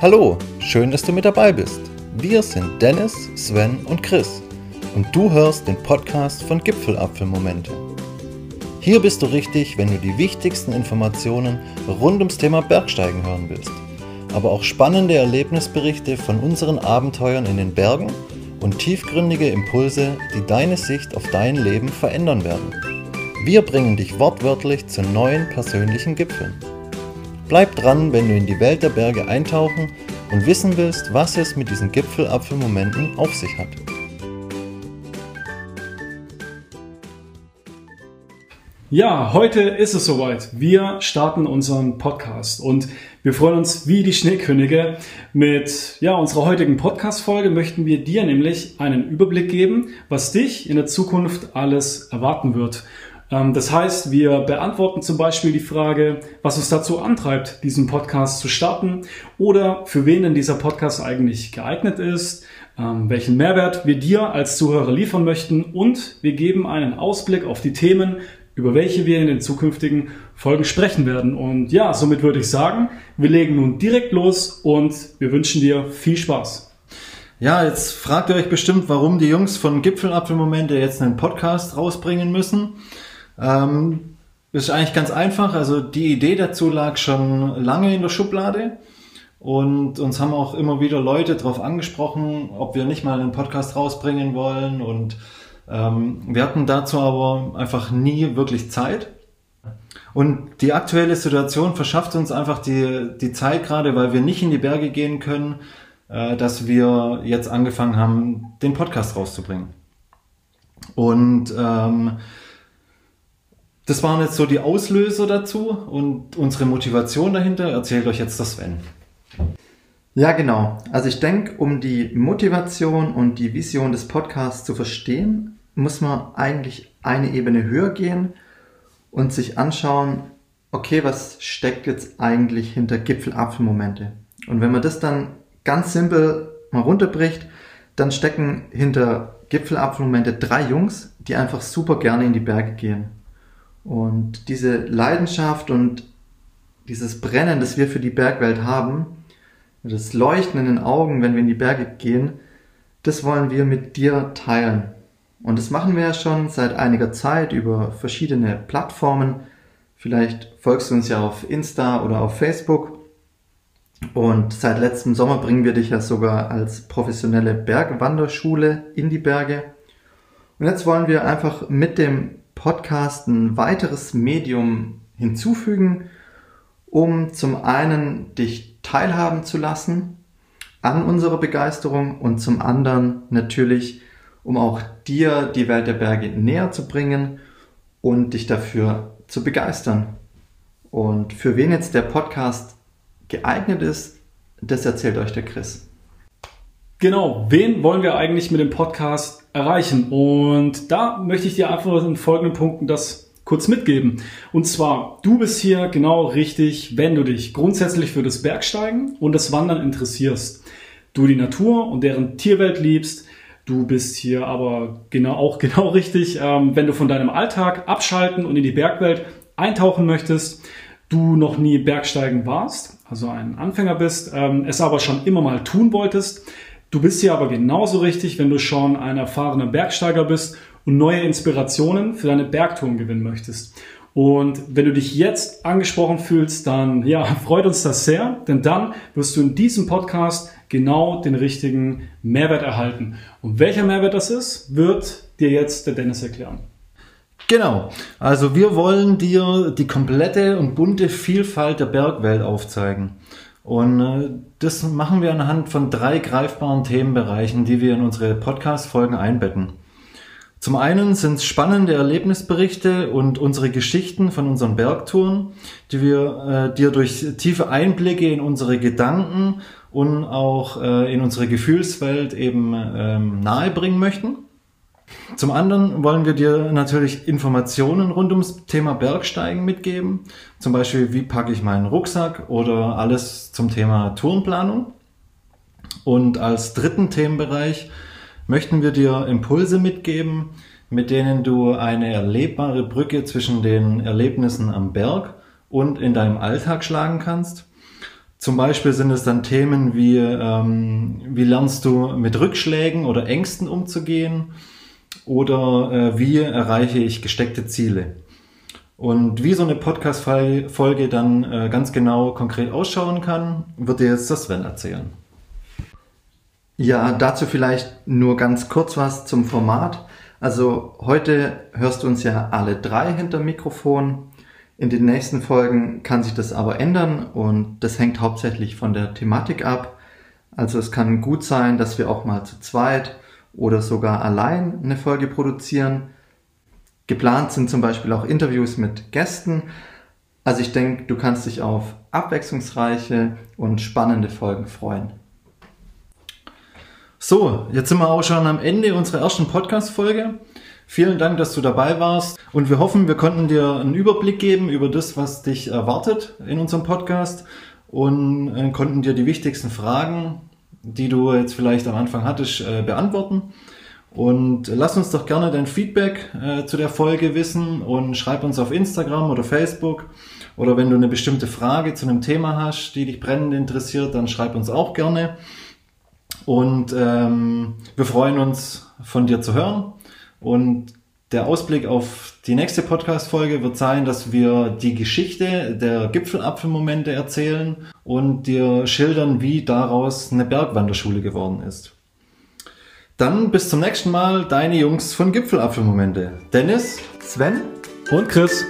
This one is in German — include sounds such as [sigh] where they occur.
Hallo, schön, dass du mit dabei bist. Wir sind Dennis, Sven und Chris und du hörst den Podcast von Gipfelapfelmomente. Hier bist du richtig, wenn du die wichtigsten Informationen rund ums Thema Bergsteigen hören willst, aber auch spannende Erlebnisberichte von unseren Abenteuern in den Bergen und tiefgründige Impulse, die deine Sicht auf dein Leben verändern werden. Wir bringen dich wortwörtlich zu neuen persönlichen Gipfeln. Bleib dran, wenn du in die Welt der Berge eintauchen und wissen willst, was es mit diesen Gipfelapfelmomenten auf sich hat. Ja, heute ist es soweit. Wir starten unseren Podcast und wir freuen uns wie die Schneekönige. Mit ja, unserer heutigen Podcast-Folge möchten wir dir nämlich einen Überblick geben, was dich in der Zukunft alles erwarten wird. Ähm, das heißt, wir beantworten zum Beispiel die Frage, was uns dazu antreibt, diesen Podcast zu starten oder für wen denn dieser Podcast eigentlich geeignet ist, ähm, welchen Mehrwert wir dir als Zuhörer liefern möchten und wir geben einen Ausblick auf die Themen, über welche wir in den zukünftigen Folgen sprechen werden. Und ja, somit würde ich sagen, wir legen nun direkt los und wir wünschen dir viel Spaß. Ja, jetzt fragt ihr euch bestimmt, warum die Jungs von Gipfelapfelmomente jetzt einen Podcast rausbringen müssen. Ähm, ist eigentlich ganz einfach. Also die Idee dazu lag schon lange in der Schublade. Und uns haben auch immer wieder Leute darauf angesprochen, ob wir nicht mal einen Podcast rausbringen wollen. Und ähm, wir hatten dazu aber einfach nie wirklich Zeit. Und die aktuelle Situation verschafft uns einfach die, die Zeit gerade, weil wir nicht in die Berge gehen können, äh, dass wir jetzt angefangen haben, den Podcast rauszubringen. Und ähm, das waren jetzt so die Auslöser dazu und unsere Motivation dahinter erzählt euch jetzt das Sven. Ja, genau. Also ich denke, um die Motivation und die Vision des Podcasts zu verstehen, muss man eigentlich eine Ebene höher gehen und sich anschauen, okay, was steckt jetzt eigentlich hinter Gipfelapfelmomente? Und wenn man das dann ganz simpel mal runterbricht, dann stecken hinter Gipfelapfelmomente drei Jungs, die einfach super gerne in die Berge gehen. Und diese Leidenschaft und dieses Brennen, das wir für die Bergwelt haben, das Leuchten in den Augen, wenn wir in die Berge gehen, das wollen wir mit dir teilen. Und das machen wir ja schon seit einiger Zeit über verschiedene Plattformen. Vielleicht folgst du uns ja auf Insta oder auf Facebook. Und seit letztem Sommer bringen wir dich ja sogar als professionelle Bergwanderschule in die Berge. Und jetzt wollen wir einfach mit dem Podcast ein weiteres Medium hinzufügen, um zum einen dich teilhaben zu lassen an unserer Begeisterung und zum anderen natürlich, um auch dir die Welt der Berge näher zu bringen und dich dafür zu begeistern. Und für wen jetzt der Podcast geeignet ist, das erzählt euch der Chris. Genau, wen wollen wir eigentlich mit dem Podcast erreichen? Und da möchte ich dir einfach in folgenden Punkten das kurz mitgeben. Und zwar, du bist hier genau richtig, wenn du dich grundsätzlich für das Bergsteigen und das Wandern interessierst. Du die Natur und deren Tierwelt liebst. Du bist hier aber genau auch [laughs] genau richtig, ähm, wenn du von deinem Alltag abschalten und in die Bergwelt eintauchen möchtest. Du noch nie Bergsteigen warst, also ein Anfänger bist, ähm, es aber schon immer mal tun wolltest Du bist hier aber genauso richtig, wenn du schon ein erfahrener Bergsteiger bist und neue Inspirationen für deine Bergtouren gewinnen möchtest. Und wenn du dich jetzt angesprochen fühlst, dann ja, [laughs] freut uns das sehr, denn dann wirst du in diesem Podcast genau den richtigen Mehrwert erhalten. Und welcher Mehrwert das ist, wird dir jetzt der Dennis erklären. Genau. Also wir wollen dir die komplette und bunte Vielfalt der Bergwelt aufzeigen. Und äh, das machen wir anhand von drei greifbaren Themenbereichen, die wir in unsere Podcast-Folgen einbetten. Zum einen sind es spannende Erlebnisberichte und unsere Geschichten von unseren Bergtouren, die wir äh, dir durch tiefe Einblicke in unsere Gedanken und auch äh, in unsere Gefühlswelt eben ähm, nahebringen möchten. Zum anderen wollen wir dir natürlich Informationen rund ums Thema Bergsteigen mitgeben. Zum Beispiel, wie packe ich meinen Rucksack oder alles zum Thema Tourenplanung. Und als dritten Themenbereich möchten wir dir Impulse mitgeben, mit denen du eine erlebbare Brücke zwischen den Erlebnissen am Berg und in deinem Alltag schlagen kannst. Zum Beispiel sind es dann Themen wie, ähm, wie lernst du mit Rückschlägen oder Ängsten umzugehen oder äh, wie erreiche ich gesteckte Ziele. Und wie so eine Podcast-Folge dann äh, ganz genau konkret ausschauen kann, wird dir jetzt das Sven erzählen. Ja, dazu vielleicht nur ganz kurz was zum Format. Also heute hörst du uns ja alle drei hinter Mikrofon. In den nächsten Folgen kann sich das aber ändern und das hängt hauptsächlich von der Thematik ab. Also es kann gut sein, dass wir auch mal zu zweit oder sogar allein eine Folge produzieren. Geplant sind zum Beispiel auch Interviews mit Gästen. Also ich denke, du kannst dich auf abwechslungsreiche und spannende Folgen freuen. So, jetzt sind wir auch schon am Ende unserer ersten Podcast-Folge. Vielen Dank, dass du dabei warst und wir hoffen, wir konnten dir einen Überblick geben über das, was dich erwartet in unserem Podcast und äh, konnten dir die wichtigsten Fragen, die du jetzt vielleicht am Anfang hattest, äh, beantworten. Und lass uns doch gerne dein Feedback äh, zu der Folge wissen und schreib uns auf Instagram oder Facebook. Oder wenn du eine bestimmte Frage zu einem Thema hast, die dich brennend interessiert, dann schreib uns auch gerne. Und ähm, wir freuen uns, von dir zu hören. Und der Ausblick auf die nächste Podcast-Folge wird sein, dass wir die Geschichte der Gipfelapfelmomente erzählen und dir schildern, wie daraus eine Bergwanderschule geworden ist. Dann bis zum nächsten Mal, deine Jungs von Gipfelapfelmomente. Dennis, Sven und Chris.